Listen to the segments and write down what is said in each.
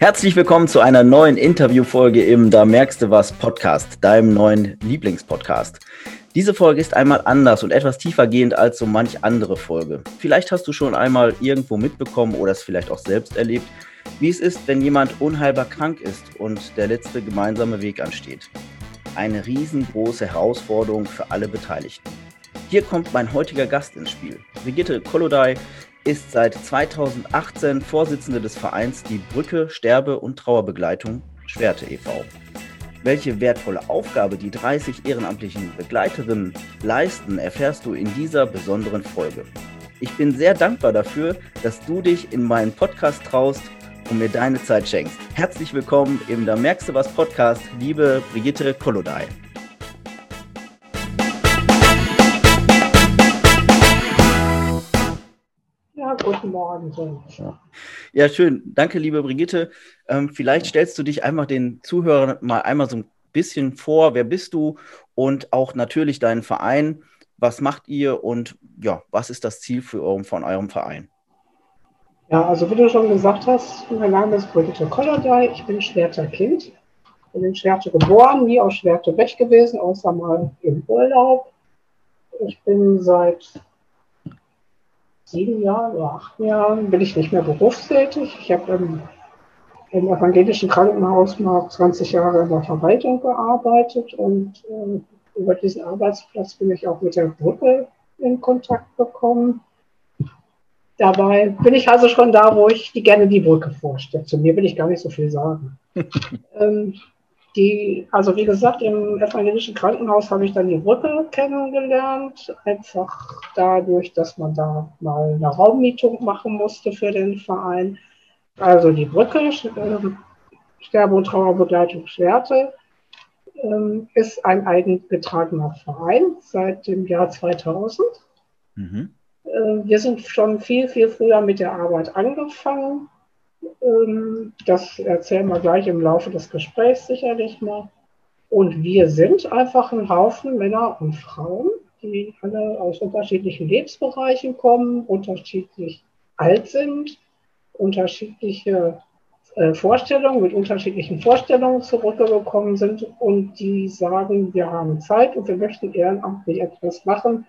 Herzlich willkommen zu einer neuen Interviewfolge im Da merkst du was Podcast, deinem neuen Lieblingspodcast. Diese Folge ist einmal anders und etwas tiefergehend als so manch andere Folge. Vielleicht hast du schon einmal irgendwo mitbekommen oder es vielleicht auch selbst erlebt, wie es ist, wenn jemand unheilbar krank ist und der letzte gemeinsame Weg ansteht. Eine riesengroße Herausforderung für alle Beteiligten. Hier kommt mein heutiger Gast ins Spiel. Brigitte Kolodai ist seit 2018 Vorsitzende des Vereins Die Brücke Sterbe- und Trauerbegleitung Schwerte e.V. Welche wertvolle Aufgabe die 30 ehrenamtlichen Begleiterinnen leisten, erfährst du in dieser besonderen Folge. Ich bin sehr dankbar dafür, dass du dich in meinen Podcast traust und mir deine Zeit schenkst. Herzlich willkommen im Da merkst du was Podcast, liebe Brigitte Kolodai. Guten Morgen. Ja. ja, schön. Danke, liebe Brigitte. Ähm, vielleicht stellst du dich einfach den Zuhörern mal einmal so ein bisschen vor. Wer bist du? Und auch natürlich deinen Verein. Was macht ihr und ja, was ist das Ziel für eurem, von eurem Verein? Ja, also wie du schon gesagt hast, mein Name ist Brigitte Kollerdey. Ich bin Schwerter Kind. Bin in Schwerte geboren, nie aus Schwerte weg gewesen, außer mal im Urlaub. Ich bin seit sieben Jahren oder acht Jahren bin ich nicht mehr berufstätig. Ich habe im, im, evangelischen Krankenhaus mal 20 Jahre in der Verwaltung gearbeitet und äh, über diesen Arbeitsplatz bin ich auch mit der Brücke in Kontakt gekommen. Dabei bin ich also schon da, wo ich die gerne die Brücke vorstelle. Zu mir will ich gar nicht so viel sagen. ähm, die, also wie gesagt, im evangelischen Krankenhaus habe ich dann die Brücke kennengelernt, einfach dadurch, dass man da mal eine Raummietung machen musste für den Verein. Also die Brücke, äh, Sterbe- und Trauerbegleitung Schwerte, äh, ist ein eingetragener Verein seit dem Jahr 2000. Mhm. Äh, wir sind schon viel, viel früher mit der Arbeit angefangen ähm, das erzählen wir gleich im Laufe des Gesprächs sicherlich mal. Und wir sind einfach ein Haufen Männer und Frauen, die alle aus unterschiedlichen Lebensbereichen kommen, unterschiedlich alt sind, unterschiedliche äh, Vorstellungen, mit unterschiedlichen Vorstellungen zurückgekommen sind und die sagen, wir haben Zeit und wir möchten ehrenamtlich etwas machen,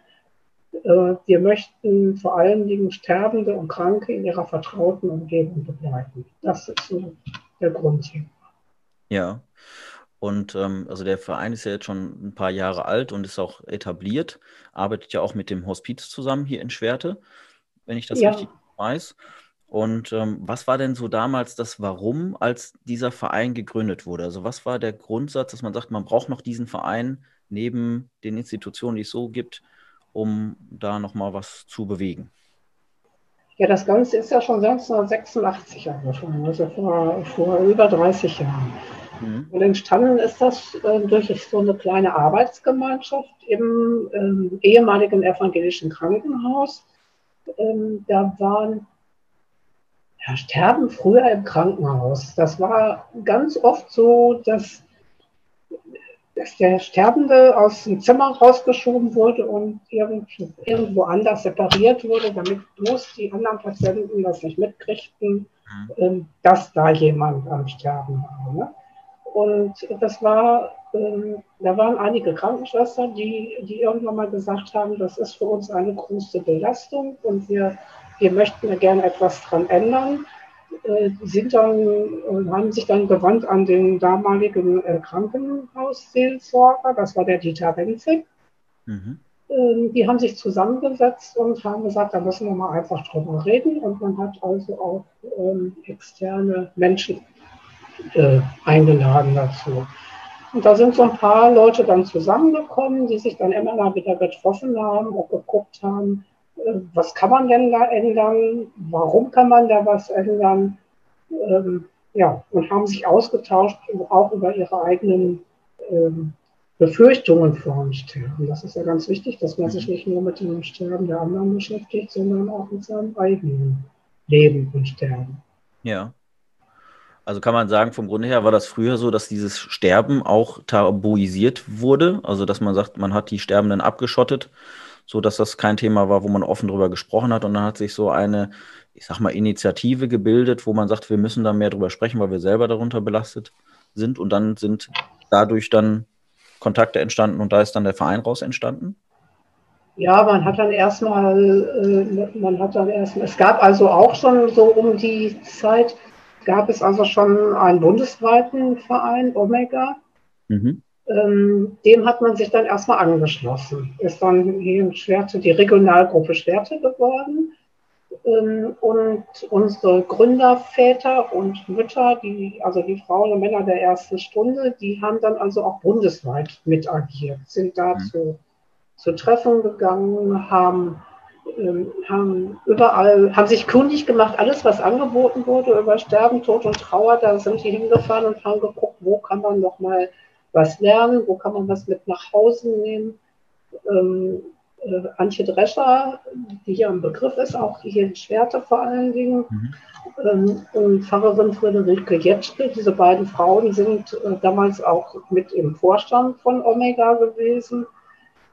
wir möchten vor allen Dingen Sterbende und Kranke in ihrer vertrauten Umgebung begleiten. Das ist so der Grund hier. Ja. Und ähm, also der Verein ist ja jetzt schon ein paar Jahre alt und ist auch etabliert, arbeitet ja auch mit dem Hospiz zusammen hier in Schwerte, wenn ich das ja. richtig weiß. Und ähm, was war denn so damals das Warum, als dieser Verein gegründet wurde? Also was war der Grundsatz, dass man sagt, man braucht noch diesen Verein neben den Institutionen, die es so gibt, um da nochmal was zu bewegen? Ja, das Ganze ist ja schon 1986 angefangen, also vor, vor über 30 Jahren. Mhm. Und entstanden ist das äh, durch so eine kleine Arbeitsgemeinschaft im ähm, ehemaligen evangelischen Krankenhaus. Ähm, da waren ja, Sterben früher im Krankenhaus. Das war ganz oft so, dass dass der Sterbende aus dem Zimmer rausgeschoben wurde und irgendwo anders separiert wurde, damit bloß die anderen Patienten das nicht mitkriegten, mhm. Ähm, dass da jemand am Sterben war. Ne? Und das war, ähm, da waren einige Krankenschwestern, die, die irgendwann mal gesagt haben, das ist für uns eine große Belastung und wir, wir möchten da gerne etwas dran ändern. Äh, sind dann, äh, haben sich dann gewandt an den damaligen äh, Krankenhausseelsorger, das war der Dieter Wenzig. Mhm. Ähm, die haben sich zusammengesetzt und haben gesagt, da müssen wir mal einfach drüber reden. Und man hat also auch ähm, externe Menschen äh, eingeladen dazu. Und da sind so ein paar Leute dann zusammengekommen, die sich dann immer mal wieder getroffen haben und geguckt haben, was kann man denn da ändern, warum kann man da was ändern, ähm, ja, und haben sich ausgetauscht, auch über ihre eigenen ähm, Befürchtungen vor dem Sterben. Das ist ja ganz wichtig, dass man sich nicht nur mit dem Sterben der anderen beschäftigt, sondern auch mit seinem eigenen Leben und Sterben. Ja. Also kann man sagen, vom Grunde her war das früher so, dass dieses Sterben auch tabuisiert wurde. Also dass man sagt, man hat die Sterbenden abgeschottet so dass das kein Thema war, wo man offen drüber gesprochen hat. Und dann hat sich so eine ich sag mal, Initiative gebildet, wo man sagt, wir müssen da mehr drüber sprechen, weil wir selber darunter belastet sind und dann sind dadurch dann Kontakte entstanden und da ist dann der Verein raus entstanden? Ja, man hat dann erstmal, äh, man hat dann erstmal, es gab also auch schon so um die Zeit, gab es also schon einen bundesweiten Verein, Omega. Mhm. Ähm, dem hat man sich dann erstmal angeschlossen. Ist dann hier in Schwerte die Regionalgruppe Schwerte geworden. Ähm, und unsere Gründerväter und Mütter, die, also die Frauen und Männer der ersten Stunde, die haben dann also auch bundesweit mit agiert, sind dazu mhm. zu Treffen gegangen, haben, ähm, haben überall, haben sich kundig gemacht, alles, was angeboten wurde über Sterben, Tod und Trauer, da sind die hingefahren und haben geguckt, wo kann man noch mal was lernen, wo kann man was mit nach Hause nehmen. Ähm, äh, Antje Drescher, die hier im Begriff ist, auch hier in Schwerte vor allen Dingen, mhm. ähm, und Pfarrerin Friederike Jetschke. Diese beiden Frauen sind äh, damals auch mit im Vorstand von Omega gewesen.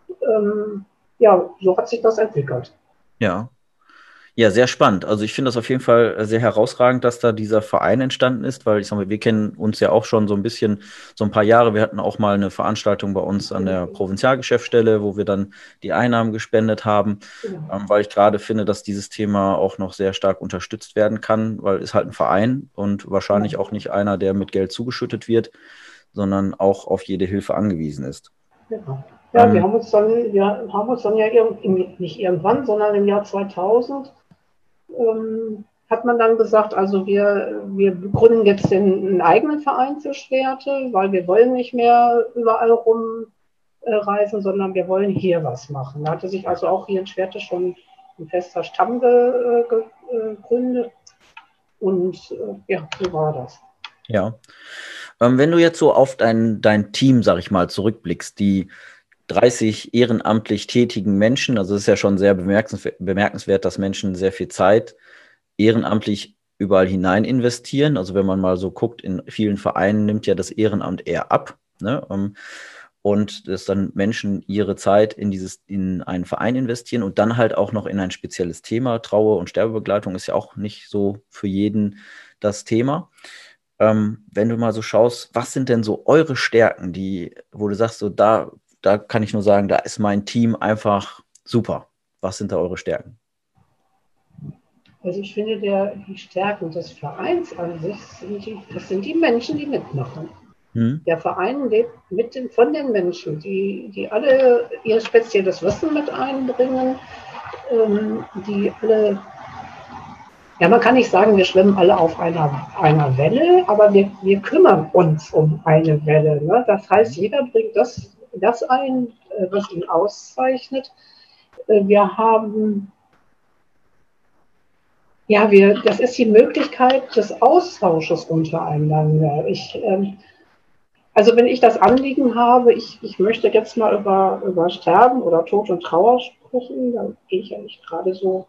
Ähm, ja, so hat sich das entwickelt. Ja. Ja, sehr spannend. Also ich finde das auf jeden Fall sehr herausragend, dass da dieser Verein entstanden ist, weil ich sage mal, wir kennen uns ja auch schon so ein bisschen, so ein paar Jahre. Wir hatten auch mal eine Veranstaltung bei uns an der Provinzialgeschäftsstelle, wo wir dann die Einnahmen gespendet haben, ähm, weil ich gerade finde, dass dieses Thema auch noch sehr stark unterstützt werden kann, weil es halt ein Verein und wahrscheinlich auch nicht einer, der mit Geld zugeschüttet wird, sondern auch auf jede Hilfe angewiesen ist. Genau. Ja, wir haben uns dann, wir haben uns dann ja nicht irgendwann, sondern im Jahr 2000 ähm, hat man dann gesagt, also wir, wir gründen jetzt den, einen eigenen Verein für Schwerte, weil wir wollen nicht mehr überall rumreisen, äh, sondern wir wollen hier was machen. Da hatte sich also auch hier in Schwerte schon ein fester Stamm ge, äh, gegründet. Und äh, ja, so war das. Ja. Ähm, wenn du jetzt so auf dein, dein Team, sag ich mal, zurückblickst, die 30 ehrenamtlich tätigen Menschen. Also es ist ja schon sehr bemerkenswert, dass Menschen sehr viel Zeit ehrenamtlich überall hinein investieren. Also wenn man mal so guckt, in vielen Vereinen nimmt ja das Ehrenamt eher ab. Ne? Ähm, und dass dann Menschen ihre Zeit in dieses, in einen Verein investieren und dann halt auch noch in ein spezielles Thema. Trauer und Sterbebegleitung ist ja auch nicht so für jeden das Thema. Ähm, wenn du mal so schaust, was sind denn so eure Stärken, die, wo du sagst, so da da kann ich nur sagen, da ist mein Team einfach super. Was sind da eure Stärken? Also ich finde, der, die Stärken des Vereins an sich sind die, das sind die Menschen, die mitmachen. Hm. Der Verein lebt mit den, von den Menschen, die, die alle ihr spezielles Wissen mit einbringen, ähm, die alle, ja man kann nicht sagen, wir schwimmen alle auf einer, einer Welle, aber wir, wir kümmern uns um eine Welle. Ne? Das heißt, jeder bringt das das ein, äh, was ihn auszeichnet. Äh, wir haben, ja, wir, das ist die Möglichkeit des Austausches untereinander. Ich, ähm, also wenn ich das Anliegen habe, ich, ich möchte jetzt mal über, über Sterben oder Tod und Trauer sprechen, dann gehe ich ja nicht gerade so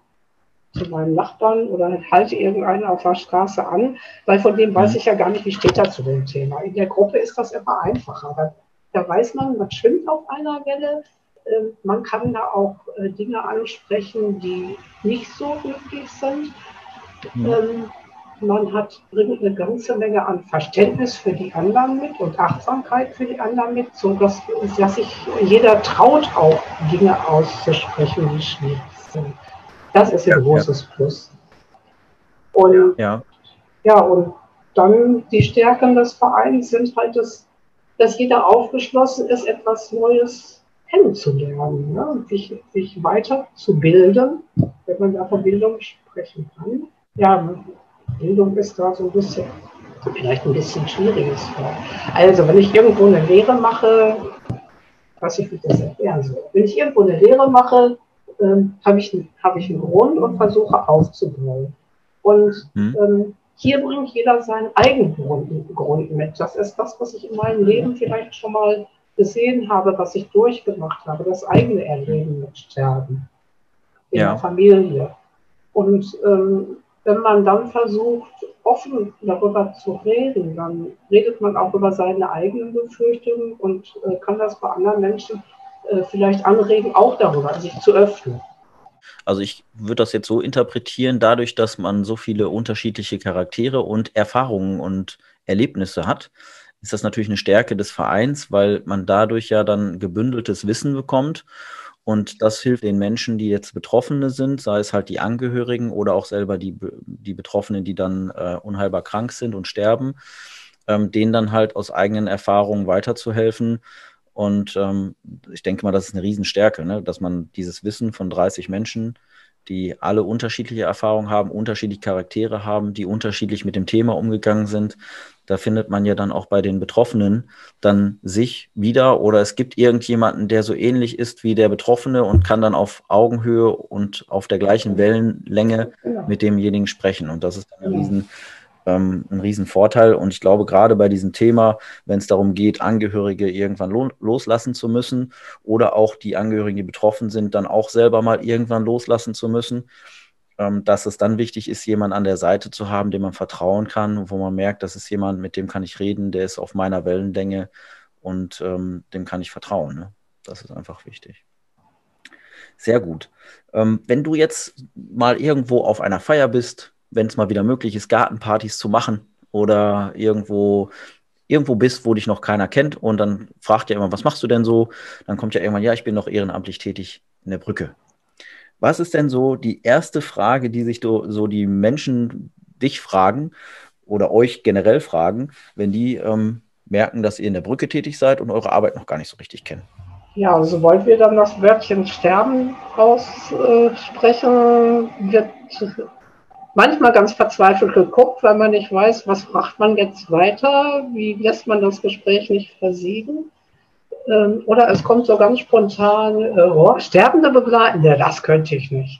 zu meinem Nachbarn oder halte irgendeinen auf der Straße an, weil von dem weiß mhm. ich ja gar nicht, wie steht er zu dem Thema. In der Gruppe ist das immer einfacher. Da weiß man, man schwimmt auf einer Welle. Ähm, man kann da auch äh, Dinge ansprechen, die nicht so glücklich sind. Ähm, man hat, bringt eine ganze Menge an Verständnis für die anderen mit und Achtsamkeit für die anderen mit, so dass, dass sich jeder traut, auch Dinge auszusprechen, die schwierig sind. Das ist ein großes ja. Plus. Und ja. ja, und dann die Stärken des Vereins sind halt das dass jeder aufgeschlossen ist, etwas Neues kennenzulernen ne? sich, sich weiterzubilden, wenn man da von Bildung sprechen kann. Ja, Bildung ist da so ein bisschen, vielleicht ein bisschen schwieriges Wort. Also, wenn ich irgendwo eine Lehre mache, was ich das erklären soll. Wenn ich irgendwo eine Lehre mache, ähm, habe ich, hab ich einen Grund und versuche aufzubauen. Und hm. ähm, hier bringt jeder seinen eigenen Grund mit. Das ist das, was ich in meinem Leben vielleicht schon mal gesehen habe, was ich durchgemacht habe, das eigene Erleben mit Sterben in ja. der Familie. Und ähm, wenn man dann versucht, offen darüber zu reden, dann redet man auch über seine eigenen Befürchtungen und äh, kann das bei anderen Menschen äh, vielleicht anregen, auch darüber sich zu öffnen. Also ich würde das jetzt so interpretieren, dadurch, dass man so viele unterschiedliche Charaktere und Erfahrungen und Erlebnisse hat, ist das natürlich eine Stärke des Vereins, weil man dadurch ja dann gebündeltes Wissen bekommt. Und das hilft den Menschen, die jetzt Betroffene sind, sei es halt die Angehörigen oder auch selber die, die Betroffenen, die dann äh, unheilbar krank sind und sterben, ähm, denen dann halt aus eigenen Erfahrungen weiterzuhelfen. Und ähm, ich denke mal, das ist eine Riesenstärke, ne? dass man dieses Wissen von 30 Menschen die alle unterschiedliche Erfahrungen haben, unterschiedliche Charaktere haben, die unterschiedlich mit dem Thema umgegangen sind. Da findet man ja dann auch bei den Betroffenen dann sich wieder oder es gibt irgendjemanden, der so ähnlich ist wie der Betroffene und kann dann auf Augenhöhe und auf der gleichen Wellenlänge mit demjenigen sprechen. Und das ist ein riesen ähm, ein Riesenvorteil. Und ich glaube, gerade bei diesem Thema, wenn es darum geht, Angehörige irgendwann lo loslassen zu müssen oder auch die Angehörigen, die betroffen sind, dann auch selber mal irgendwann loslassen zu müssen, ähm, dass es dann wichtig ist, jemanden an der Seite zu haben, dem man vertrauen kann, wo man merkt, das ist jemand, mit dem kann ich reden, der ist auf meiner Wellenlänge und ähm, dem kann ich vertrauen. Ne? Das ist einfach wichtig. Sehr gut. Ähm, wenn du jetzt mal irgendwo auf einer Feier bist, wenn es mal wieder möglich ist, Gartenpartys zu machen oder irgendwo irgendwo bist, wo dich noch keiner kennt und dann fragt ja immer, was machst du denn so? Dann kommt ja irgendwann, ja, ich bin noch ehrenamtlich tätig in der Brücke. Was ist denn so die erste Frage, die sich so die Menschen dich fragen oder euch generell fragen, wenn die ähm, merken, dass ihr in der Brücke tätig seid und eure Arbeit noch gar nicht so richtig kennen? Ja, also sobald wir dann das Wörtchen Sterben aussprechen, wird manchmal ganz verzweifelt geguckt, weil man nicht weiß, was macht man jetzt weiter, wie lässt man das Gespräch nicht versiegen. Ähm, oder es kommt so ganz spontan, äh, oh, Sterbende begleiten, ja, das könnte ich nicht.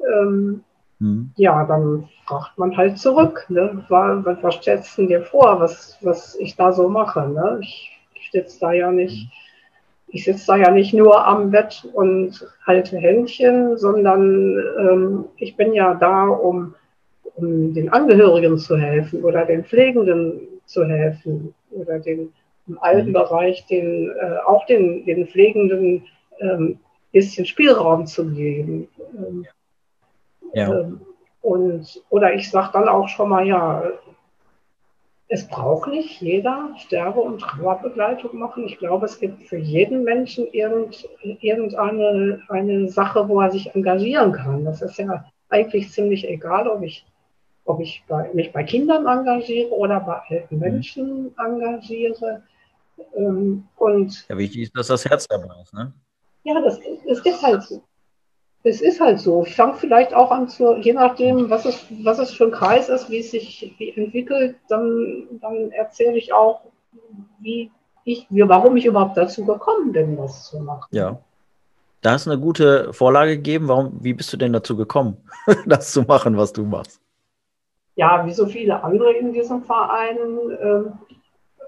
Ähm, mhm. Ja, dann fragt man halt zurück, ne? was, was stellst du dir vor, was, was ich da so mache? Ne? Ich, ich sitze da ja nicht. Mhm ich sitze da ja nicht nur am Bett und halte Händchen, sondern ähm, ich bin ja da, um um den Angehörigen zu helfen oder den Pflegenden zu helfen oder den im alten mhm. Bereich den, äh, auch den, den Pflegenden ähm, bisschen Spielraum zu geben. Ähm, ja. Ähm, und, oder ich sage dann auch schon mal, ja, es braucht nicht jeder Sterbe- und Trauerbegleitung machen. Ich glaube, es gibt für jeden Menschen irgend, irgendeine eine Sache, wo er sich engagieren kann. Das ist ja eigentlich ziemlich egal, ob ich ob ich bei, mich bei Kindern engagiere oder bei alten mhm. Menschen mhm. engagiere. Ähm, und ja, wichtig ist, dass das Herz dabei ist, ne? Ja, das, das ist halt so. Es ist halt so. Ich fange vielleicht auch an zu, je nachdem, was es, was es für ein Kreis ist, wie es sich wie entwickelt, dann, dann erzähle ich auch, wie ich, wie, warum ich überhaupt dazu gekommen bin, das zu machen. Ja. Da hast du eine gute Vorlage gegeben. Warum, wie bist du denn dazu gekommen, das zu machen, was du machst? Ja, wie so viele andere in diesem Verein, äh,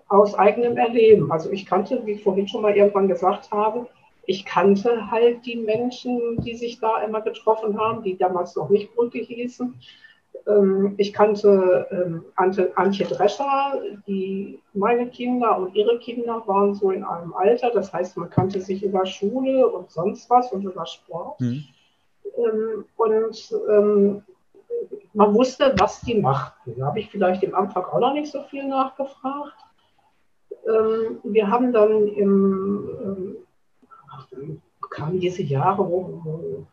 aus eigenem Erleben. Also ich kannte, wie ich vorhin schon mal irgendwann gesagt habe, ich kannte halt die Menschen, die sich da immer getroffen haben, die damals noch nicht Brücke hießen. Ähm, ich kannte ähm, Antje Drescher, die meine Kinder und ihre Kinder waren so in einem Alter. Das heißt, man kannte sich über Schule und sonst was und über Sport. Mhm. Ähm, und man wusste, was die machten. Da habe ich vielleicht im Anfang auch noch nicht so viel nachgefragt. Ähm, wir haben dann im, ähm, kamen diese Jahre, wo,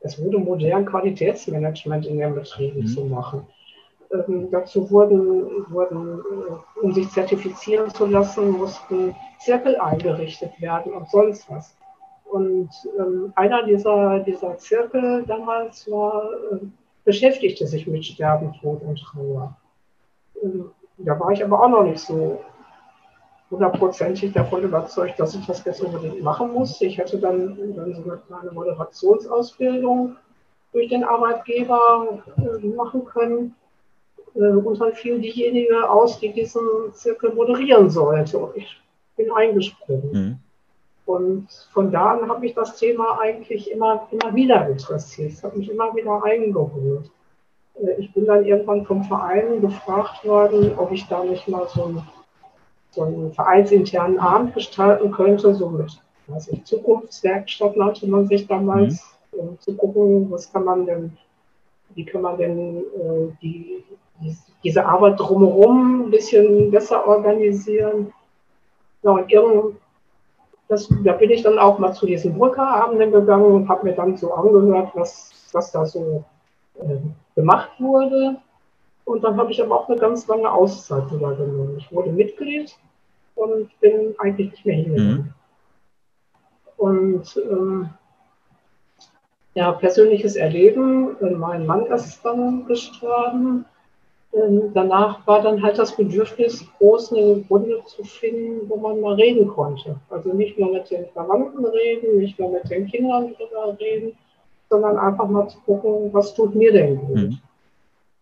es wurde modern Qualitätsmanagement in den Betrieben mhm. zu machen. Ähm, dazu wurden, wurden, äh, um sich zertifizieren zu lassen, mussten Zirkel eingerichtet werden und sonst was. Und ähm, einer dieser, dieser Zirkel damals war äh, beschäftigte sich mit Sterben, Tod und Trauer. Ähm, da war ich aber auch noch nicht so hundertprozentig davon überzeugt, dass ich das jetzt unbedingt machen muss. Ich hätte dann, dann so eine Moderationsausbildung durch den Arbeitgeber äh, machen können. Äh, und dann fiel diejenige aus, die diesen Zirkel moderieren sollte. Und ich bin eingesprungen. Mhm. Und von da an habe ich das Thema eigentlich immer, immer wieder interessiert. Es hat mich immer wieder eingeholt. Äh, ich bin dann irgendwann vom Verein gefragt worden, ob ich da nicht mal so einen, so einen vereinsinternen Abend gestalten könnte, so mit weiß ich, Zukunftswerkstatt nannte man sich damals. um zu gucken, was kann man denn, wie kann man denn äh, die, diese Arbeit drumherum ein bisschen besser organisieren. Ja, und irgend, das, da bin ich dann auch mal zu diesen Brückerabenden gegangen und habe mir dann so angehört, was, was da so äh, gemacht wurde. Und dann habe ich aber auch eine ganz lange Auszeit wieder genommen. Ich wurde Mitglied und bin eigentlich nicht mehr hingegangen. Mhm. Und ähm, ja, persönliches Erleben, äh, mein Mann ist dann gestorben. Ähm, danach war dann halt das Bedürfnis groß, eine Runde zu finden, wo man mal reden konnte. Also nicht nur mit den Verwandten reden, nicht nur mit den Kindern drüber reden, sondern einfach mal zu gucken, was tut mir denn gut. Mhm.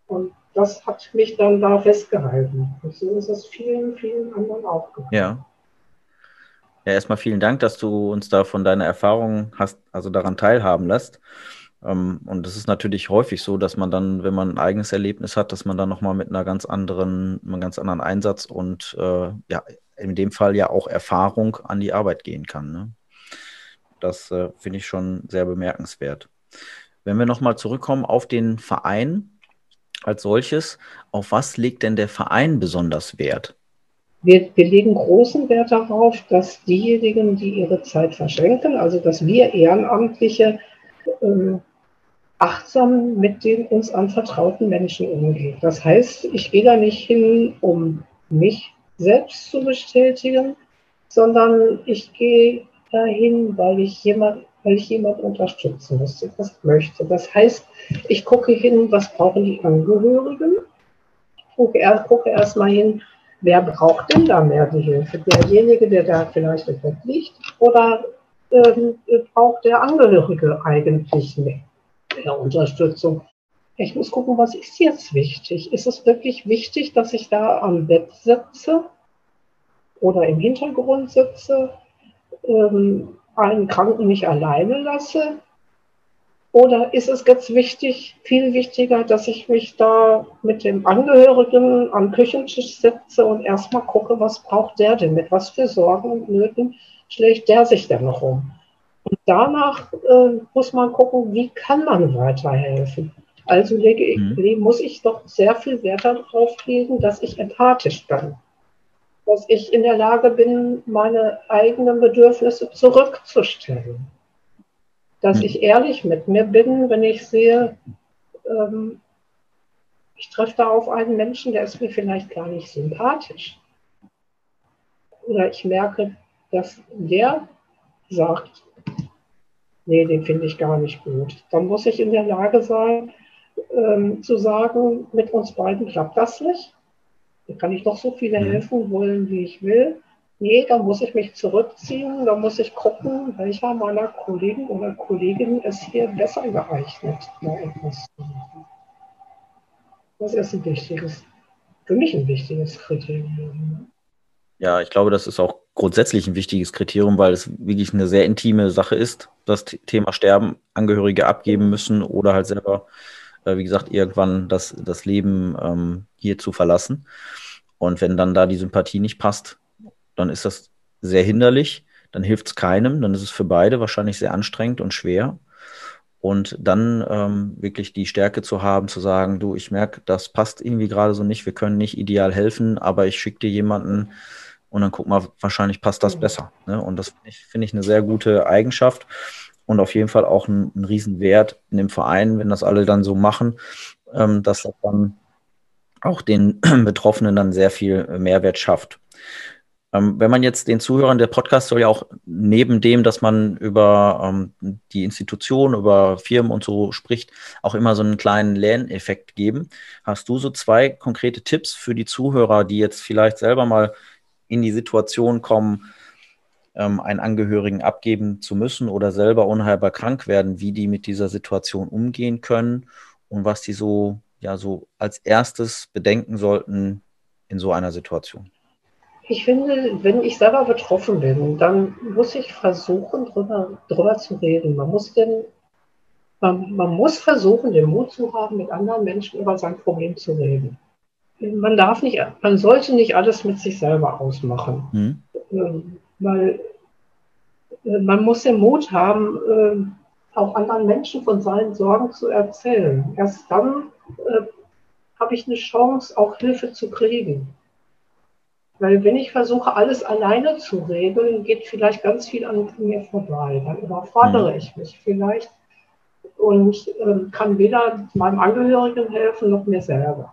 Und das hat mich dann da festgehalten. Und so ist es vielen, vielen anderen auch gegangen. Ja. Ja, erstmal vielen Dank, dass du uns da von deiner Erfahrung hast, also daran teilhaben lässt. Ähm, und es ist natürlich häufig so, dass man dann, wenn man ein eigenes Erlebnis hat, dass man dann nochmal mit einer ganz anderen, einem ganz anderen Einsatz und äh, ja, in dem Fall ja auch Erfahrung an die Arbeit gehen kann. Ne? Das äh, finde ich schon sehr bemerkenswert. Wenn wir nochmal zurückkommen auf den Verein als solches, auf was legt denn der Verein besonders Wert? Wir, wir legen großen Wert darauf, dass diejenigen, die ihre Zeit verschenken, also dass wir Ehrenamtliche ähm, achtsam mit den uns anvertrauten Menschen umgehen. Das heißt, ich gehe da nicht hin, um mich selbst zu bestätigen, sondern ich gehe dahin, weil ich jemand, weil ich jemand unterstützen möchte, das möchte. Das heißt, ich gucke hin, was brauchen die Angehörigen. Ich gucke, gucke erst mal hin, wer braucht denn da mehr die Hilfe? Derjenige, der da vielleicht im Bett liegt, oder ähm, braucht der Angehörige eigentlich mehr, Unterstützung? Ich muss gucken, was ist jetzt wichtig? Ist es wirklich wichtig, dass ich da am Bett sitze oder im Hintergrund sitze, ähm, einen Kranken nicht alleine lasse? Oder ist es jetzt wichtig, viel wichtiger, dass ich mich da mit dem Angehörigen am Küchentisch setze und erstmal gucke, was braucht der denn, mit was für Sorgen und Nöten schlägt der sich denn noch um? Und danach äh, muss man gucken, wie kann man weiterhelfen. Also lege, mhm. muss ich doch sehr viel Wert darauf legen, dass ich empathisch bin. Dass ich in der Lage bin, meine eigenen Bedürfnisse zurückzustellen dass hm. ich ehrlich mit mir bin, wenn ich sehe, ähm, ich treffe da auf einen Menschen, der ist mir vielleicht gar nicht sympathisch. Oder ich merke, dass der sagt, nee, den finde ich gar nicht gut. Dann muss ich in der Lage sein, ähm, zu sagen, mit uns beiden klappt das nicht. Da kann ich noch so viele hm. helfen wollen, wie ich will. Nee, da muss ich mich zurückziehen, da muss ich gucken, welcher meiner Kollegen oder Kolleginnen ist hier besser geeignet, da etwas zu machen. Das ist ein wichtiges, für mich ein wichtiges Kriterium. Ja, ich glaube, das ist auch grundsätzlich ein wichtiges Kriterium, weil es wirklich eine sehr intime Sache ist, das Thema Sterben, Angehörige abgeben müssen oder halt selber, äh, wie gesagt, irgendwann das, das Leben ähm, hier zu verlassen. Und wenn dann da die Sympathie nicht passt, dann ist das sehr hinderlich, dann hilft es keinem, dann ist es für beide wahrscheinlich sehr anstrengend und schwer. Und dann ähm, wirklich die Stärke zu haben, zu sagen, du, ich merke, das passt irgendwie gerade so nicht, wir können nicht ideal helfen, aber ich schicke dir jemanden und dann guck mal, wahrscheinlich passt das besser. Ne? Und das finde ich, find ich eine sehr gute Eigenschaft und auf jeden Fall auch ein, ein Riesenwert in dem Verein, wenn das alle dann so machen, ähm, dass das dann auch den Betroffenen dann sehr viel Mehrwert schafft. Ähm, wenn man jetzt den Zuhörern, der Podcast soll ja auch neben dem, dass man über ähm, die Institution, über Firmen und so spricht, auch immer so einen kleinen Lerneffekt geben. Hast du so zwei konkrete Tipps für die Zuhörer, die jetzt vielleicht selber mal in die Situation kommen, ähm, einen Angehörigen abgeben zu müssen oder selber unheilbar krank werden, wie die mit dieser Situation umgehen können und was die so, ja, so als erstes bedenken sollten in so einer Situation? Ich finde, wenn ich selber betroffen bin, dann muss ich versuchen, drüber, drüber zu reden. Man muss, den, man, man muss versuchen, den Mut zu haben, mit anderen Menschen über sein Problem zu reden. Man darf nicht, man sollte nicht alles mit sich selber ausmachen. Mhm. Weil äh, man muss den Mut haben, äh, auch anderen Menschen von seinen Sorgen zu erzählen. Erst dann äh, habe ich eine Chance, auch Hilfe zu kriegen. Weil wenn ich versuche, alles alleine zu regeln, geht vielleicht ganz viel an mir vorbei. Dann überfordere mhm. ich mich vielleicht und äh, kann weder meinem Angehörigen helfen noch mir selber.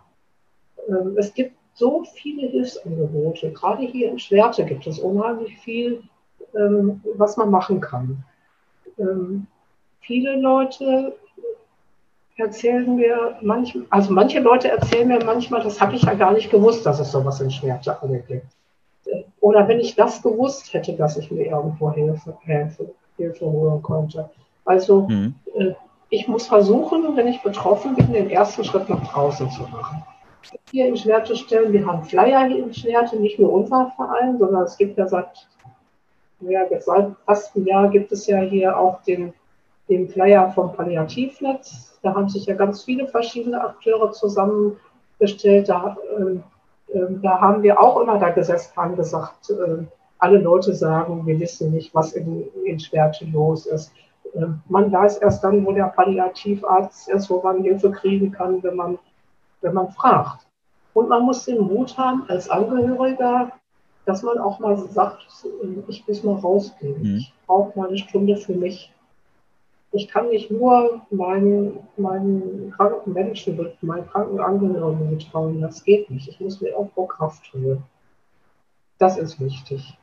Ähm, es gibt so viele Hilfsangebote. Gerade hier in Schwerte gibt es unheimlich viel, ähm, was man machen kann. Ähm, viele Leute erzählen mir manchmal, also manche Leute erzählen mir manchmal, das habe ich ja gar nicht gewusst, dass es sowas in Schwerte alle gibt. Oder wenn ich das gewusst hätte, dass ich mir irgendwo Hilfe, Hilfe, Hilfe holen konnte. Also mhm. äh, ich muss versuchen, wenn ich betroffen bin, den ersten Schritt nach draußen zu machen. Hier in Schwerte stellen, wir haben Flyer hier in Schwerte, nicht nur unser Verein, sondern es gibt ja seit, ja, seit fast einem Jahr gibt es ja hier auch den, den Flyer vom Palliativnetz. Da haben sich ja ganz viele verschiedene Akteure zusammengestellt. Da, äh, äh, da haben wir auch immer da gesessen, haben gesagt, äh, alle Leute sagen, wir wissen nicht, was in, in Schwerte los ist. Ähm, man weiß erst dann, wo der Palliativarzt ist, wo man Hilfe kriegen kann, wenn man, wenn man fragt. Und man muss den Mut haben, als Angehöriger, dass man auch mal sagt, ich muss mal rausgehen. Mhm. Ich brauche mal eine Stunde für mich. Ich kann nicht nur meinen, meinen kranken Menschen, meinen kranken Angehörigen betrauen. Das geht nicht. Ich muss mir auch Kraft holen. Das ist wichtig.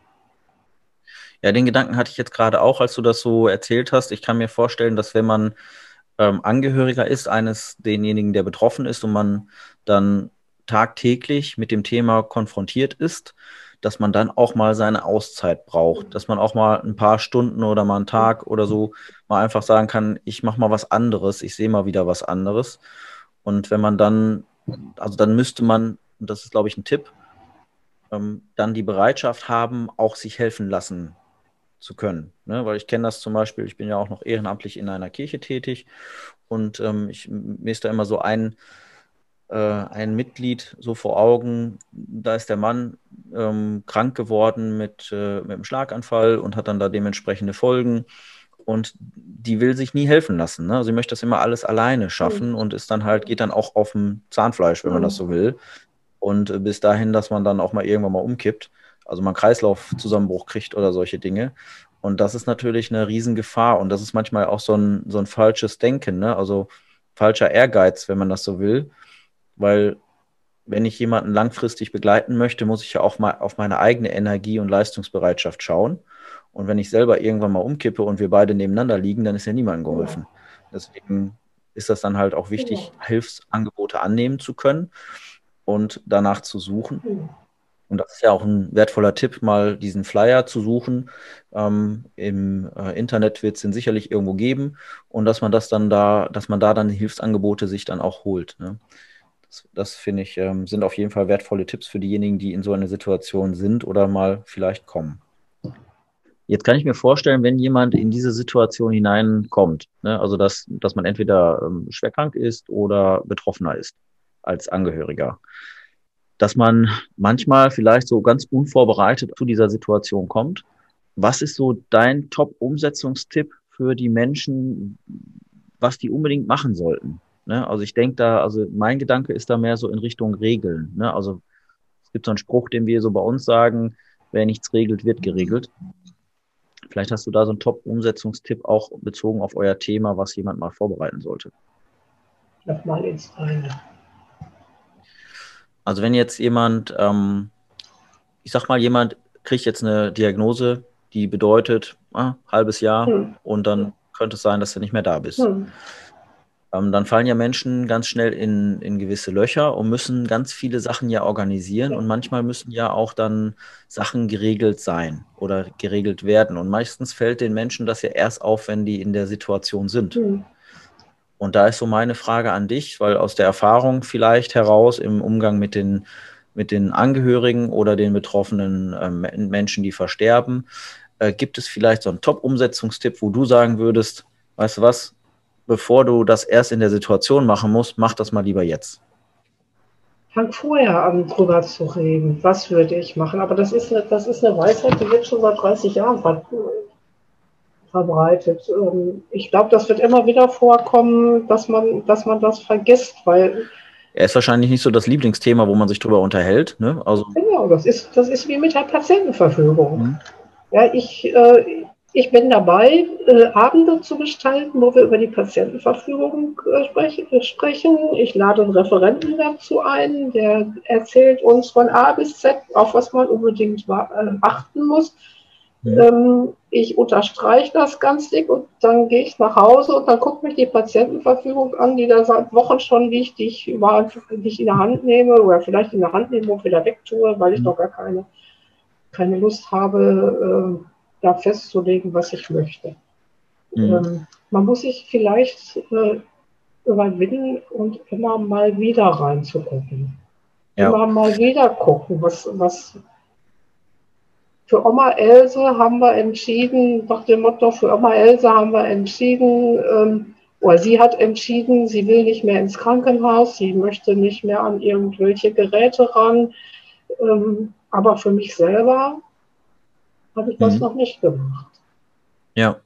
Ja, den Gedanken hatte ich jetzt gerade auch, als du das so erzählt hast. Ich kann mir vorstellen, dass wenn man ähm, Angehöriger ist, eines denjenigen, der betroffen ist und man dann tagtäglich mit dem Thema konfrontiert ist, dass man dann auch mal seine Auszeit braucht, dass man auch mal ein paar Stunden oder mal einen Tag oder so mal einfach sagen kann, ich mache mal was anderes, ich sehe mal wieder was anderes. Und wenn man dann, also dann müsste man, und das ist glaube ich ein Tipp, ähm, dann die Bereitschaft haben, auch sich helfen lassen zu können. Ne? Weil ich kenne das zum Beispiel, ich bin ja auch noch ehrenamtlich in einer Kirche tätig und ähm, ich, mir ist da immer so ein, äh, ein Mitglied so vor Augen, da ist der Mann ähm, krank geworden mit, äh, mit einem Schlaganfall und hat dann da dementsprechende Folgen und die will sich nie helfen lassen. Ne? Also sie möchte das immer alles alleine schaffen mhm. und ist dann halt, geht dann auch auf dem Zahnfleisch, wenn man das so will. Und äh, bis dahin, dass man dann auch mal irgendwann mal umkippt also man Kreislaufzusammenbruch kriegt oder solche Dinge. Und das ist natürlich eine Riesengefahr. Und das ist manchmal auch so ein, so ein falsches Denken, ne? also falscher Ehrgeiz, wenn man das so will. Weil wenn ich jemanden langfristig begleiten möchte, muss ich ja auch mal auf meine eigene Energie und Leistungsbereitschaft schauen. Und wenn ich selber irgendwann mal umkippe und wir beide nebeneinander liegen, dann ist ja niemandem geholfen. Deswegen ist das dann halt auch wichtig, Hilfsangebote annehmen zu können und danach zu suchen. Und das ist ja auch ein wertvoller Tipp, mal diesen Flyer zu suchen. Ähm, Im äh, Internet wird es den sicherlich irgendwo geben und dass man das dann da, dass man da dann Hilfsangebote sich dann auch holt. Ne? Das, das finde ich, ähm, sind auf jeden Fall wertvolle Tipps für diejenigen, die in so einer Situation sind oder mal vielleicht kommen. Jetzt kann ich mir vorstellen, wenn jemand in diese Situation hineinkommt, ne, also dass, dass man entweder ähm, schwerkrank ist oder betroffener ist als Angehöriger dass man manchmal vielleicht so ganz unvorbereitet zu dieser Situation kommt. Was ist so dein Top-Umsetzungstipp für die Menschen, was die unbedingt machen sollten? Ne? Also ich denke da, also mein Gedanke ist da mehr so in Richtung Regeln. Ne? Also es gibt so einen Spruch, den wir so bei uns sagen, wer nichts regelt, wird geregelt. Vielleicht hast du da so einen Top-Umsetzungstipp auch bezogen auf euer Thema, was jemand mal vorbereiten sollte. Nochmal ins eine. Also wenn jetzt jemand, ähm, ich sag mal, jemand kriegt jetzt eine Diagnose, die bedeutet ah, halbes Jahr hm. und dann könnte es sein, dass du nicht mehr da bist. Hm. Ähm, dann fallen ja Menschen ganz schnell in, in gewisse Löcher und müssen ganz viele Sachen ja organisieren und manchmal müssen ja auch dann Sachen geregelt sein oder geregelt werden. Und meistens fällt den Menschen das ja erst auf, wenn die in der Situation sind. Hm. Und da ist so meine Frage an dich, weil aus der Erfahrung vielleicht heraus im Umgang mit den, mit den Angehörigen oder den betroffenen äh, Menschen, die versterben, äh, gibt es vielleicht so einen Top-Umsetzungstipp, wo du sagen würdest, weißt du was, bevor du das erst in der Situation machen musst, mach das mal lieber jetzt. Fang vorher an, drüber zu reden. Was würde ich machen? Aber das ist eine, das ist eine Weisheit, die wird schon seit 30 Jahren verbreitet. Ähm, ich glaube, das wird immer wieder vorkommen, dass man, dass man das vergisst, weil er ist wahrscheinlich nicht so das Lieblingsthema, wo man sich drüber unterhält. Ne? Also genau, das ist, das ist wie mit der Patientenverfügung. Mhm. Ja, ich, äh, ich bin dabei, äh, Abende zu gestalten, wo wir über die Patientenverfügung äh, sprech, sprechen. Ich lade einen Referenten dazu ein, der erzählt uns von A bis Z, auf was man unbedingt äh, achten muss. Ja. Ähm, ich unterstreiche das ganz dick und dann gehe ich nach Hause und dann guckt mich die Patientenverfügung an, die da seit Wochen schon liegt, die ich, über, die ich in der Hand nehme oder vielleicht in der Hand nehme und wieder wegtue, weil ich mhm. noch gar keine, keine Lust habe, äh, da festzulegen, was ich möchte. Mhm. Ähm, man muss sich vielleicht äh, überwinden und immer mal wieder reinzugucken. Ja. Immer mal wieder gucken, was, was, für Oma Else haben wir entschieden, nach dem Motto, für Oma Else haben wir entschieden, ähm, oder sie hat entschieden, sie will nicht mehr ins Krankenhaus, sie möchte nicht mehr an irgendwelche Geräte ran. Ähm, aber für mich selber habe ich das mhm. noch nicht gemacht. Ja.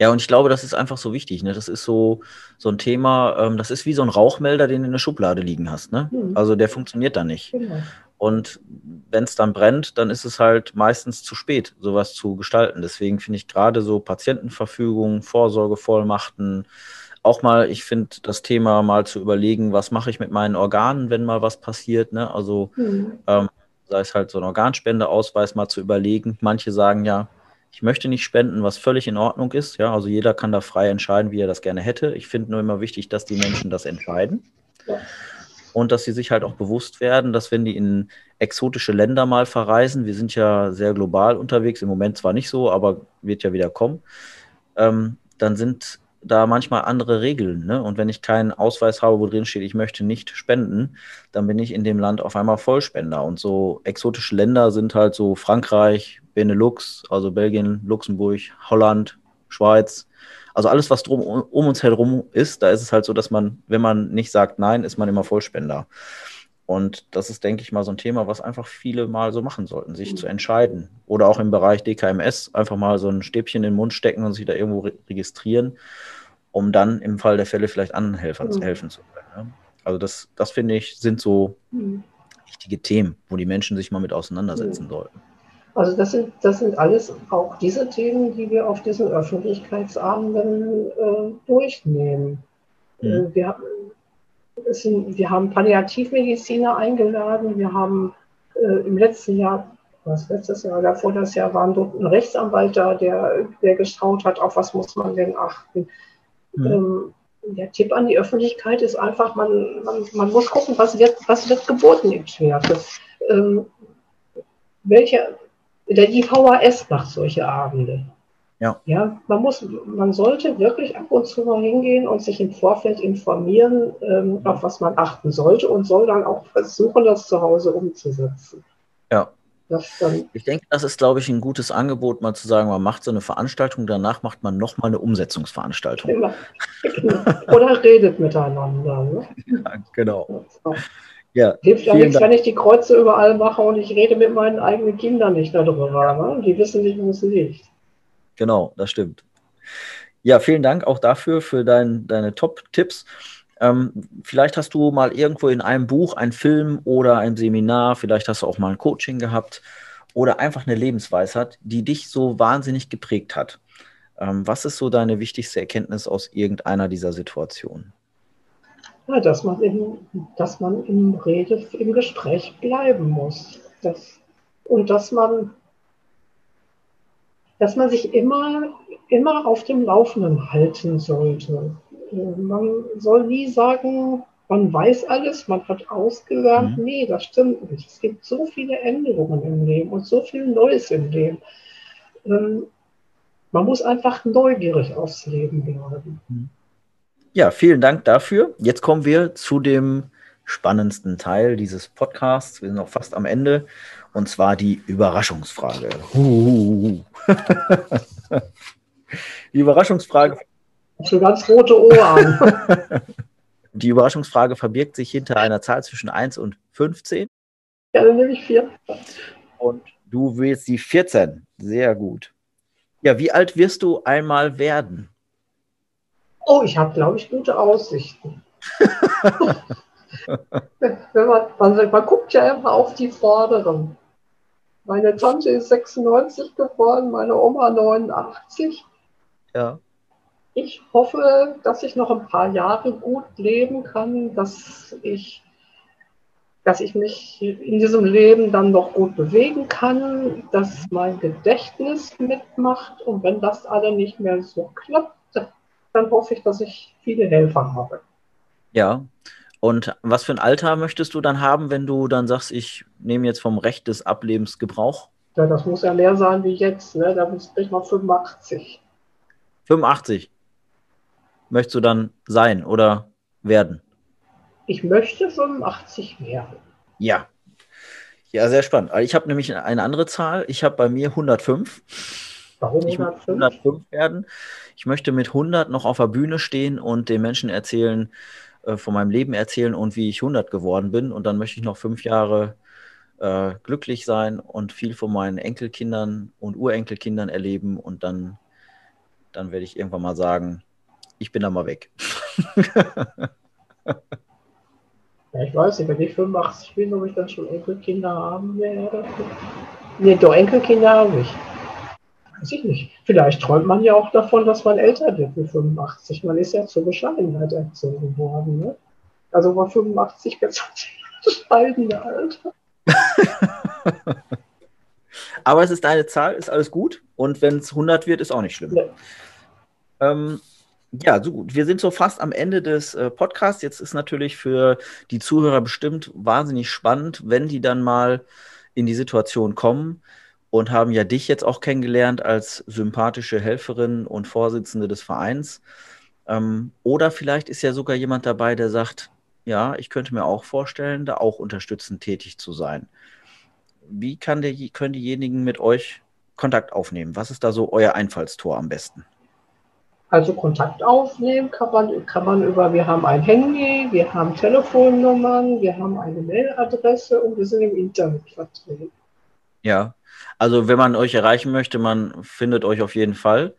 Ja, und ich glaube, das ist einfach so wichtig. Ne? Das ist so, so ein Thema, ähm, das ist wie so ein Rauchmelder, den du in der Schublade liegen hast. Ne? Mhm. Also der funktioniert da nicht. Genau. Und wenn es dann brennt, dann ist es halt meistens zu spät, sowas zu gestalten. Deswegen finde ich gerade so Patientenverfügung, Vorsorgevollmachten, auch mal, ich finde das Thema mal zu überlegen, was mache ich mit meinen Organen, wenn mal was passiert. Ne? Also mhm. ähm, sei es halt so ein Organspendeausweis mal zu überlegen. Manche sagen ja, ich möchte nicht spenden, was völlig in Ordnung ist. Ja, also jeder kann da frei entscheiden, wie er das gerne hätte. Ich finde nur immer wichtig, dass die Menschen das entscheiden. Ja und dass sie sich halt auch bewusst werden, dass wenn die in exotische Länder mal verreisen, wir sind ja sehr global unterwegs, im Moment zwar nicht so, aber wird ja wieder kommen, ähm, dann sind da manchmal andere Regeln. Ne? Und wenn ich keinen Ausweis habe, wo drin steht, ich möchte nicht spenden, dann bin ich in dem Land auf einmal Vollspender. Und so exotische Länder sind halt so Frankreich, Benelux, also Belgien, Luxemburg, Holland, Schweiz, also alles, was drum um uns herum ist, da ist es halt so, dass man, wenn man nicht sagt Nein, ist man immer Vollspender. Und das ist, denke ich mal, so ein Thema, was einfach viele mal so machen sollten, sich mhm. zu entscheiden. Oder auch im Bereich DKMS einfach mal so ein Stäbchen in den Mund stecken und sich da irgendwo re registrieren, um dann im Fall der Fälle vielleicht anderen Helfern mhm. helfen zu können. Ne? Also das, das finde ich, sind so mhm. wichtige Themen, wo die Menschen sich mal mit auseinandersetzen mhm. sollten. Also das sind, das sind alles auch diese Themen, die wir auf diesen Öffentlichkeitsabenden äh, durchnehmen. Mhm. Äh, wir, sind, wir haben Palliativmediziner eingeladen, wir haben äh, im letzten Jahr, was letztes Jahr oder vor das Jahr, waren dort ein Rechtsanwalt da, der, der geschaut hat, auf was muss man denn achten. Mhm. Ähm, der Tipp an die Öffentlichkeit ist einfach, man, man, man muss gucken, was wird, was wird geboten im Schwert. Ähm, welche, der IVHS macht solche Abende. Ja. ja, man muss, man sollte wirklich ab und zu mal hingehen und sich im Vorfeld informieren, ähm, auf was man achten sollte und soll dann auch versuchen, das zu Hause umzusetzen. Ja. ich denke, das ist, glaube ich, ein gutes Angebot, mal zu sagen, man macht so eine Veranstaltung, danach macht man nochmal eine Umsetzungsveranstaltung. Genau. Oder redet miteinander. Ne? Ja, genau. Ja, Hilft ja nichts, Dank. wenn ich die Kreuze überall mache und ich rede mit meinen eigenen Kindern nicht darüber. Ne? Die wissen nicht, wo es liegt. Genau, das stimmt. Ja, vielen Dank auch dafür, für dein, deine Top-Tipps. Ähm, vielleicht hast du mal irgendwo in einem Buch, ein Film oder ein Seminar, vielleicht hast du auch mal ein Coaching gehabt oder einfach eine Lebensweisheit, die dich so wahnsinnig geprägt hat. Ähm, was ist so deine wichtigste Erkenntnis aus irgendeiner dieser Situationen? Ja, dass man im, dass man im Rede, im Gespräch bleiben muss. Das, und dass man, dass man sich immer, immer auf dem Laufenden halten sollte. Man soll nie sagen, man weiß alles, man hat ausgelernt. Mhm. Nee, das stimmt nicht. Es gibt so viele Änderungen im Leben und so viel Neues im Leben. Ähm, man muss einfach neugierig aufs Leben bleiben. Mhm. Ja, vielen Dank dafür. Jetzt kommen wir zu dem spannendsten Teil dieses Podcasts. Wir sind noch fast am Ende. Und zwar die Überraschungsfrage. die Überraschungsfrage. Schon ganz rote Ohren. die Überraschungsfrage verbirgt sich hinter einer Zahl zwischen 1 und 15. Ja, dann nehme ich 4. Und du wählst die 14. Sehr gut. Ja, wie alt wirst du einmal werden? Oh, ich habe, glaube ich, gute Aussichten. Wenn man, man, man guckt ja immer auf die Vorderen. Meine Tante ist 96 geworden, meine Oma 89. Ja. Ich hoffe, dass ich noch ein paar Jahre gut leben kann, dass ich, dass ich mich in diesem Leben dann noch gut bewegen kann, dass mein Gedächtnis mitmacht und wenn das alle nicht mehr so klappt, dann hoffe ich, dass ich viele Helfer habe. Ja, und was für ein Alter möchtest du dann haben, wenn du dann sagst, ich nehme jetzt vom Recht des Ablebens Gebrauch? Ja, das muss ja mehr sein wie jetzt, ne? Da bist ich mal 85. 85 möchtest du dann sein oder werden? Ich möchte 85 werden. Ja. Ja, sehr spannend. Ich habe nämlich eine andere Zahl. Ich habe bei mir 105. Warum 105? 105 werden. Ich möchte mit 100 noch auf der Bühne stehen und den Menschen erzählen, äh, von meinem Leben erzählen und wie ich 100 geworden bin. Und dann möchte ich noch fünf Jahre äh, glücklich sein und viel von meinen Enkelkindern und Urenkelkindern erleben. Und dann, dann werde ich irgendwann mal sagen, ich bin da mal weg. ja, ich weiß nicht, wenn ich 85 bin, ob ich dann schon Enkelkinder haben werde. Nee, doch Enkelkinder habe ich. Weiß ich nicht. Vielleicht träumt man ja auch davon, dass man älter wird wie 85. Man ist ja zur Bescheidenheit erzogen worden. Ne? Also war 85 ganz bescheidene Alter. Aber es ist deine Zahl, ist alles gut. Und wenn es 100 wird, ist auch nicht schlimm. Ja. Ähm, ja, so gut. Wir sind so fast am Ende des äh, Podcasts. Jetzt ist natürlich für die Zuhörer bestimmt wahnsinnig spannend, wenn die dann mal in die Situation kommen, und haben ja dich jetzt auch kennengelernt als sympathische Helferin und Vorsitzende des Vereins. Ähm, oder vielleicht ist ja sogar jemand dabei, der sagt, ja, ich könnte mir auch vorstellen, da auch unterstützend tätig zu sein. Wie kann der, können diejenigen mit euch Kontakt aufnehmen? Was ist da so euer Einfallstor am besten? Also Kontakt aufnehmen kann man, kann man über, wir haben ein Handy, wir haben Telefonnummern, wir haben eine Mailadresse und wir sind im Internet vertreten. Ja, also wenn man euch erreichen möchte, man findet euch auf jeden Fall.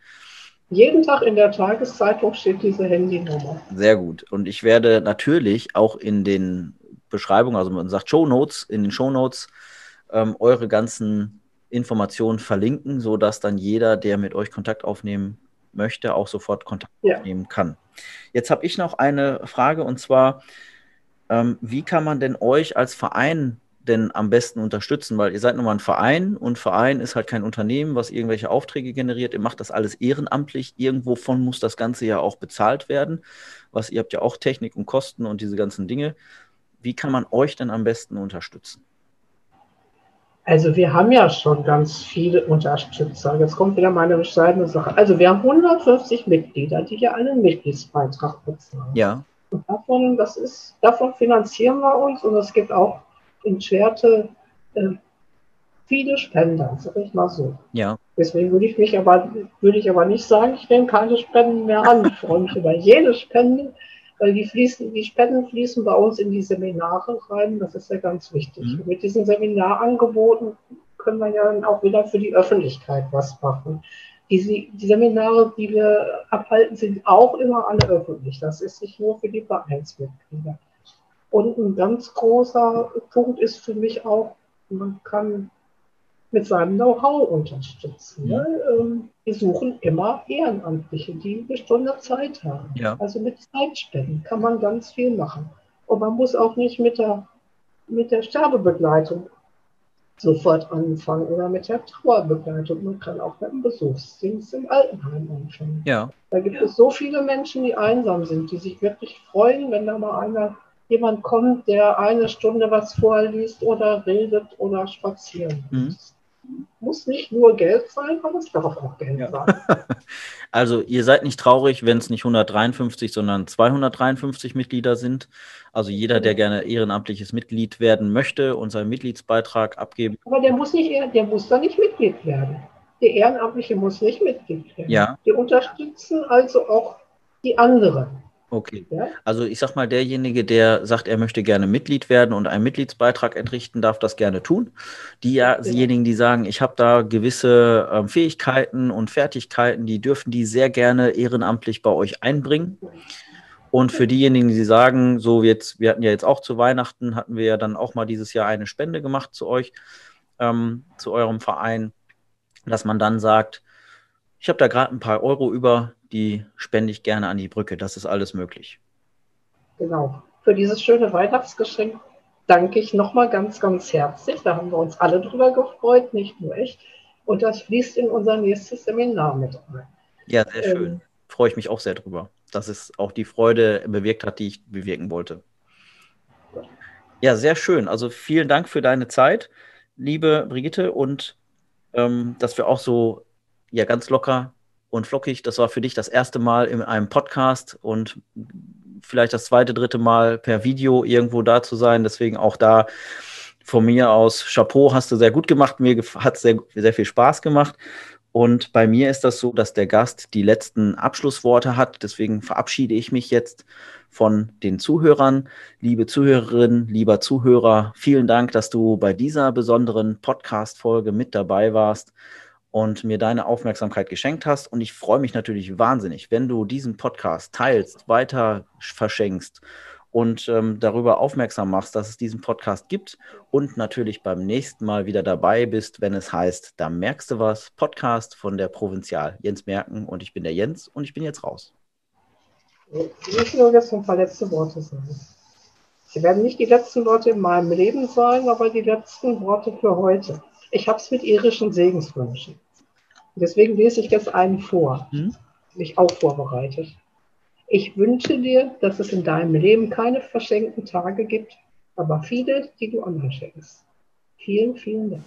Jeden Tag in der Tageszeitung steht diese Handynummer. Sehr gut. Und ich werde natürlich auch in den Beschreibungen, also man sagt Show Notes, in den Show Notes ähm, eure ganzen Informationen verlinken, sodass dann jeder, der mit euch Kontakt aufnehmen möchte, auch sofort Kontakt ja. aufnehmen kann. Jetzt habe ich noch eine Frage und zwar, ähm, wie kann man denn euch als Verein denn am besten unterstützen? Weil ihr seid nun mal ein Verein und Verein ist halt kein Unternehmen, was irgendwelche Aufträge generiert. Ihr macht das alles ehrenamtlich. Irgendwovon muss das Ganze ja auch bezahlt werden. Was ihr habt ja auch Technik und Kosten und diese ganzen Dinge. Wie kann man euch denn am besten unterstützen? Also wir haben ja schon ganz viele Unterstützer. Jetzt kommt wieder meine bescheidene Sache. Also wir haben 150 Mitglieder, die ja einen Mitgliedsbeitrag bezahlen. Ja. Und davon, das ist, davon finanzieren wir uns und es gibt auch in Schwerte äh, viele Spender, sag ich mal so. Ja. Deswegen würde ich mich aber, würde ich aber nicht sagen, ich nehme keine Spenden mehr an. Ich freue mich über jede Spende, weil die fließen, die Spenden fließen bei uns in die Seminare rein. Das ist ja ganz wichtig. Mhm. Mit diesen Seminarangeboten können wir ja dann auch wieder für die Öffentlichkeit was machen. Die, die Seminare, die wir abhalten, sind auch immer alle öffentlich. Das ist nicht nur für die Vereinsmitglieder. Und ein ganz großer Punkt ist für mich auch, man kann mit seinem Know-how unterstützen. Ja. Ne? Ähm, wir suchen immer Ehrenamtliche, die eine Stunde Zeit haben. Ja. Also mit Zeitspenden kann man ganz viel machen. Und man muss auch nicht mit der, mit der Sterbebegleitung sofort anfangen oder mit der Trauerbegleitung. Man kann auch mit dem Besuchsdienst im Altenheim anfangen. Ja. Da gibt es so viele Menschen, die einsam sind, die sich wirklich freuen, wenn da mal einer jemand kommt, der eine Stunde was vorliest oder redet oder spazieren mhm. Muss nicht nur Geld sein, aber es darf auch Geld ja. sein. Also ihr seid nicht traurig, wenn es nicht 153, sondern 253 Mitglieder sind. Also jeder, der gerne ehrenamtliches Mitglied werden möchte und seinen Mitgliedsbeitrag abgeben. Aber der muss nicht, der muss da nicht Mitglied werden. Der Ehrenamtliche muss nicht Mitglied werden. Ja. Die unterstützen also auch die anderen. Okay. Ja? Also ich sag mal, derjenige, der sagt, er möchte gerne Mitglied werden und einen Mitgliedsbeitrag entrichten, darf das gerne tun. Diejenigen, die sagen, ich habe da gewisse äh, Fähigkeiten und Fertigkeiten, die dürfen die sehr gerne ehrenamtlich bei euch einbringen. Und für diejenigen, die sagen, so jetzt, wir hatten ja jetzt auch zu Weihnachten, hatten wir ja dann auch mal dieses Jahr eine Spende gemacht zu euch, ähm, zu eurem Verein, dass man dann sagt, ich habe da gerade ein paar Euro über, die spende ich gerne an die Brücke. Das ist alles möglich. Genau. Für dieses schöne Weihnachtsgeschenk danke ich nochmal ganz, ganz herzlich. Da haben wir uns alle drüber gefreut, nicht nur ich. Und das fließt in unser nächstes Seminar mit ein. Ja, sehr schön. Ähm, Freue ich mich auch sehr drüber, dass es auch die Freude bewirkt hat, die ich bewirken wollte. Ja, sehr schön. Also vielen Dank für deine Zeit, liebe Brigitte, und ähm, dass wir auch so ja ganz locker und flockig. Das war für dich das erste Mal in einem Podcast und vielleicht das zweite, dritte Mal per Video irgendwo da zu sein. Deswegen auch da von mir aus Chapeau, hast du sehr gut gemacht. Mir hat sehr, sehr viel Spaß gemacht. Und bei mir ist das so, dass der Gast die letzten Abschlussworte hat. Deswegen verabschiede ich mich jetzt von den Zuhörern. Liebe Zuhörerinnen, lieber Zuhörer, vielen Dank, dass du bei dieser besonderen Podcast-Folge mit dabei warst und mir deine Aufmerksamkeit geschenkt hast. Und ich freue mich natürlich wahnsinnig, wenn du diesen Podcast teilst, weiter verschenkst und ähm, darüber aufmerksam machst, dass es diesen Podcast gibt und natürlich beim nächsten Mal wieder dabei bist, wenn es heißt, da merkst du was, Podcast von der Provinzial Jens Merken und ich bin der Jens und ich bin jetzt raus. Ich nur jetzt ein paar letzte Worte sagen. Sie werden nicht die letzten Worte in meinem Leben sein, aber die letzten Worte für heute. Ich habe es mit irischen Segenswünschen. Deswegen lese ich jetzt einen vor. Hm? Mich auch vorbereitet. Ich wünsche dir, dass es in deinem Leben keine verschenkten Tage gibt, aber viele, die du anderen schenkst. Vielen, vielen Dank.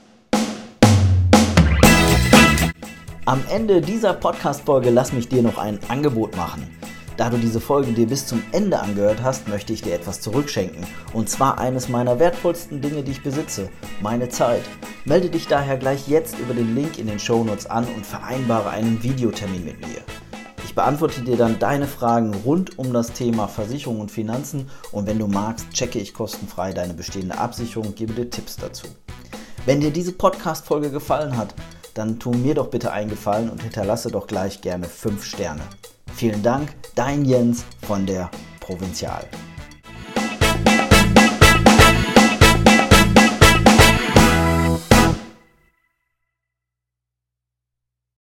Am Ende dieser Podcast-Folge lass mich dir noch ein Angebot machen. Da du diese Folge dir bis zum Ende angehört hast, möchte ich dir etwas zurückschenken. Und zwar eines meiner wertvollsten Dinge, die ich besitze, meine Zeit. Melde dich daher gleich jetzt über den Link in den Shownotes an und vereinbare einen Videotermin mit mir. Ich beantworte dir dann deine Fragen rund um das Thema Versicherung und Finanzen und wenn du magst, checke ich kostenfrei deine bestehende Absicherung und gebe dir Tipps dazu. Wenn dir diese Podcast-Folge gefallen hat, dann tu mir doch bitte einen Gefallen und hinterlasse doch gleich gerne 5 Sterne. Vielen Dank, dein Jens von der Provinzial.